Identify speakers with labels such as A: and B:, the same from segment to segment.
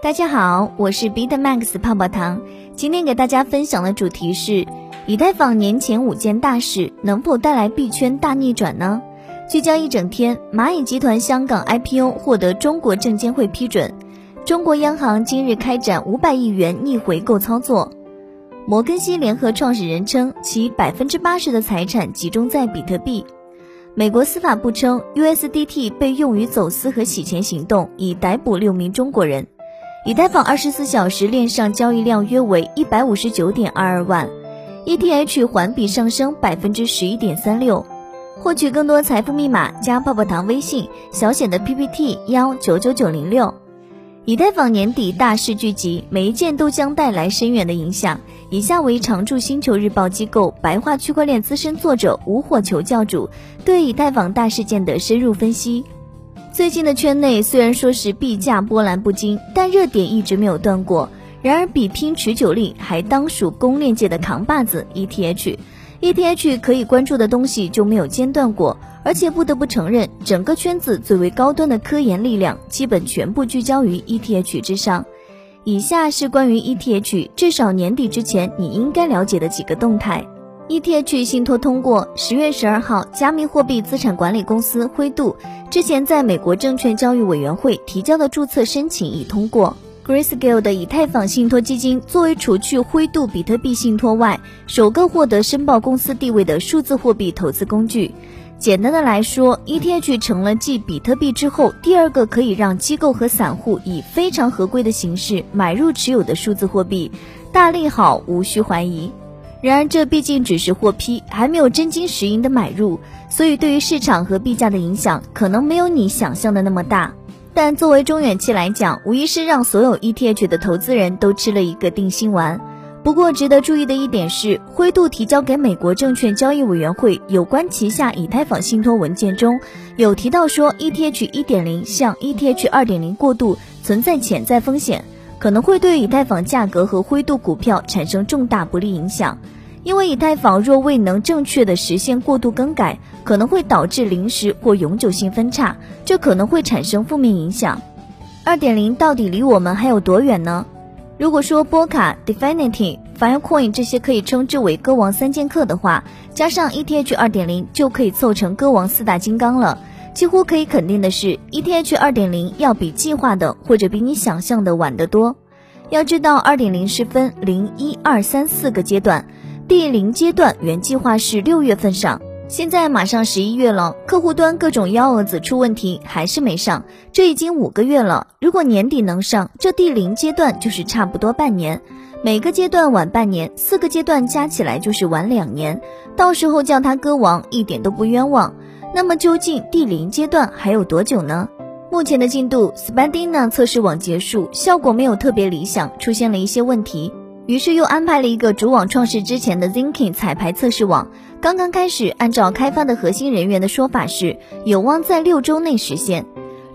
A: 大家好，我是 Bitmax 泡泡糖。今天给大家分享的主题是以太坊年前五件大事能否带来币圈大逆转呢？聚焦一整天，蚂蚁集团香港 IPO 获得中国证监会批准，中国央行今日开展五百亿元逆回购操作。摩根西联合创始人称，其百分之八十的财产集中在比特币。美国司法部称，USDT 被用于走私和洗钱行动，已逮捕六名中国人。以太坊二十四小时链上交易量约为一百五十九点二二万，ETH 环比上升百分之十一点三六。获取更多财富密码，加泡泡糖微信小写的 PPT 幺九九九零六。以太坊年底大事聚集，每一件都将带来深远的影响。以下为常驻星球日报机构白话区块链资深作者吴火球教主对以太坊大事件的深入分析。最近的圈内虽然说是币价波澜不惊，但热点一直没有断过。然而比拼持久力，还当属公链界的扛把子 ETH。ETH 可以关注的东西就没有间断过，而且不得不承认，整个圈子最为高端的科研力量基本全部聚焦于 ETH 之上。以下是关于 ETH 至少年底之前你应该了解的几个动态。ETH 信托通过，十月十二号，加密货币资产管理公司灰度之前在美国证券交易委员会提交的注册申请已通过。Grayscale 的以太坊信托基金作为除去灰度比特币信托外，首个获得申报公司地位的数字货币投资工具。简单的来说，ETH 成了继比特币之后第二个可以让机构和散户以非常合规的形式买入持有的数字货币，大利好无需怀疑。然而，这毕竟只是获批，还没有真金实银的买入，所以对于市场和币价的影响可能没有你想象的那么大。但作为中远期来讲，无疑是让所有 ETH 的投资人都吃了一个定心丸。不过值得注意的一点是，灰度提交给美国证券交易委员会有关旗下以太坊信托文件中有提到说，ETH 1.0向 ETH 2.0过渡存在潜在风险，可能会对以太坊价格和灰度股票产生重大不利影响。因为以太坊若未能正确的实现过度更改，可能会导致临时或永久性分叉，这可能会产生负面影响。二点零到底离我们还有多远呢？如果说波卡、Definity、Filecoin 这些可以称之为歌王三剑客的话，加上 ETH 二点零就可以凑成歌王四大金刚了。几乎可以肯定的是，ETH 二点零要比计划的或者比你想象的晚得多。要知道，二点零是分零一二三四个阶段。第零阶段原计划是六月份上，现在马上十一月了，客户端各种幺蛾子出问题，还是没上。这已经五个月了，如果年底能上，这第零阶段就是差不多半年，每个阶段晚半年，四个阶段加起来就是晚两年。到时候叫他歌王一点都不冤枉。那么究竟第零阶段还有多久呢？目前的进度 spandina 测试网结束，效果没有特别理想，出现了一些问题。于是又安排了一个主网创世之前的 Zinkin 彩排测试网，刚刚开始。按照开发的核心人员的说法是，有望在六周内实现。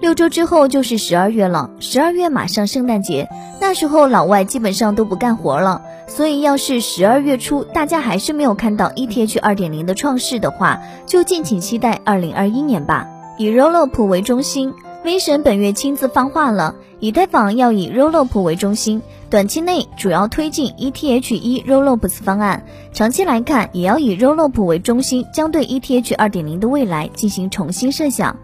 A: 六周之后就是十二月了，十二月马上圣诞节，那时候老外基本上都不干活了。所以要是十二月初大家还是没有看到 ETH 二点零的创世的话，就敬请期待二零二一年吧。以 Rollup 为中心。，V 神本月亲自放话了，以太坊要以 Rollup 为中心，短期内主要推进 ETH 一 Rollups 方案，长期来看也要以 Rollup 为中心，将对 ETH 二点零的未来进行重新设想。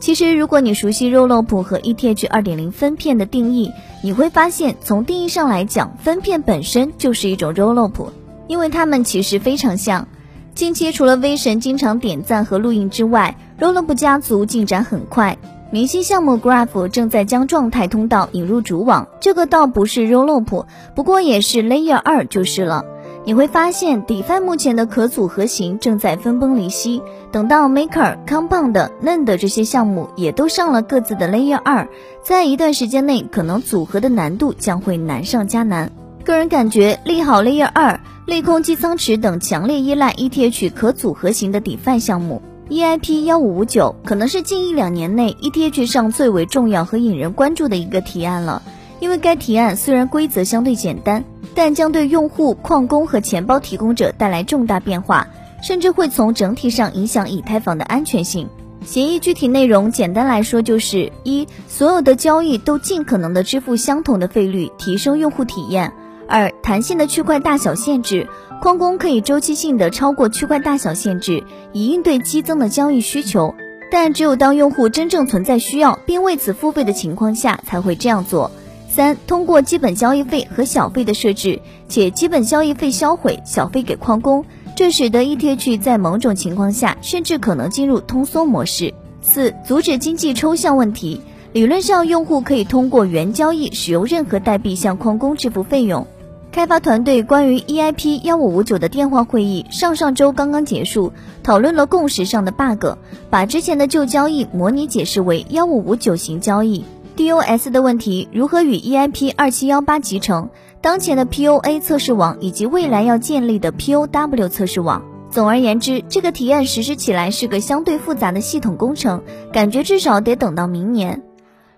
A: 其实，如果你熟悉 Rollup 和 ETH 二点零分片的定义，你会发现，从定义上来讲，分片本身就是一种 Rollup，因为它们其实非常像。近期除了威神经常点赞和录音之外，Rollup 家族进展很快。明星项目 Graph 正在将状态通道引入主网，这个倒不是 Rollup，不过也是 Layer 二就是了。你会发现，DeFi 目前的可组合型正在分崩离析，等到 Maker、Compound、Nend 这些项目也都上了各自的 Layer 二，在一段时间内，可能组合的难度将会难上加难。个人感觉利好 Layer 二、利空基仓池等强烈依赖 ETH 可组合型的 DeFi 项目。EIP 幺五五九可能是近一两年内 ETH 上最为重要和引人关注的一个提案了，因为该提案虽然规则相对简单，但将对用户、矿工和钱包提供者带来重大变化，甚至会从整体上影响以太坊的安全性。协议具体内容简单来说就是：一、所有的交易都尽可能的支付相同的费率，提升用户体验；二、弹性的区块大小限制，矿工可以周期性的超过区块大小限制，以应对激增的交易需求。但只有当用户真正存在需要并为此付费的情况下，才会这样做。三、通过基本交易费和小费的设置，且基本交易费销毁，小费给矿工。这使得 ETH 在某种情况下甚至可能进入通缩模式。四、阻止经济抽象问题。理论上，用户可以通过原交易使用任何代币向矿工支付费用。开发团队关于 EIP 幺五五九的电话会议上上周刚刚结束，讨论了共识上的 bug，把之前的旧交易模拟解释为幺五五九型交易。DOS 的问题如何与 EIP 二七幺八集成？当前的 POA 测试网以及未来要建立的 POW 测试网。总而言之，这个提案实施起来是个相对复杂的系统工程，感觉至少得等到明年。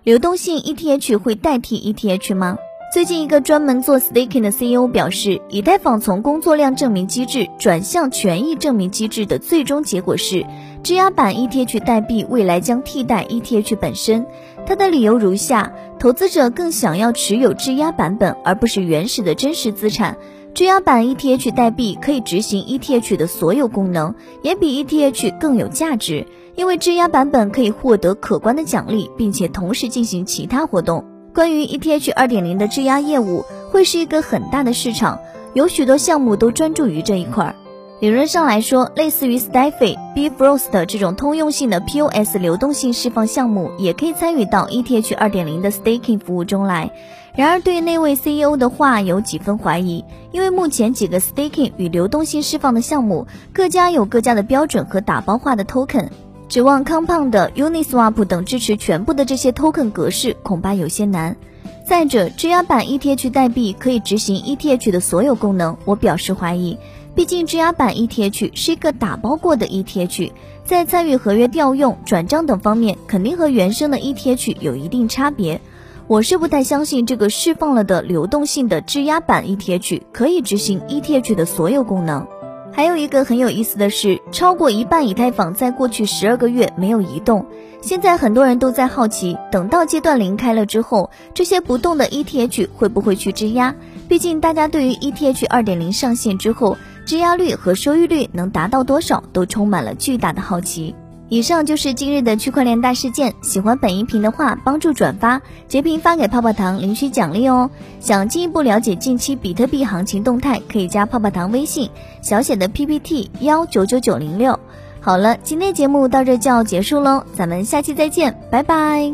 A: 流动性 ETH 会代替 ETH 吗？最近一个专门做 staking 的 CEO 表示，以太坊从工作量证明机制转向权益证明机制的最终结果是，质押版 ETH 代币未来将替代 ETH 本身。他的理由如下：投资者更想要持有质押版本，而不是原始的真实资产。质押版 ETH 代币可以执行 ETH 的所有功能，也比 ETH 更有价值，因为质押版本可以获得可观的奖励，并且同时进行其他活动。关于 ETH 二点零的质押业务会是一个很大的市场，有许多项目都专注于这一块。理论上来说，类似于 Steffi、Bfrost 这种通用性的 POS 流动性释放项目，也可以参与到 ETH 二点零的 staking 服务中来。然而，对那位 CEO 的话有几分怀疑，因为目前几个 staking 与流动性释放的项目各家有各家的标准和打包化的 token。指望 Compound、Uniswap 等支持全部的这些 token 格式恐怕有些难。再者，质押版 ETH 代币可以执行 ETH 的所有功能，我表示怀疑。毕竟质押版 ETH 是一个打包过的 ETH，在参与合约调用、转账等方面，肯定和原生的 ETH 有一定差别。我是不太相信这个释放了的流动性的质押版 ETH 可以执行 ETH 的所有功能。还有一个很有意思的是，超过一半以太坊在过去十二个月没有移动。现在很多人都在好奇，等到阶段零开了之后，这些不动的 ETH 会不会去质押？毕竟大家对于 ETH 二点零上线之后，质押率和收益率能达到多少，都充满了巨大的好奇。以上就是今日的区块链大事件。喜欢本音频的话，帮助转发截屏发给泡泡糖领取奖励哦。想进一步了解近期比特币行情动态，可以加泡泡糖微信小写的 PPT 幺九九九零六。好了，今天节目到这就要结束喽，咱们下期再见，拜拜。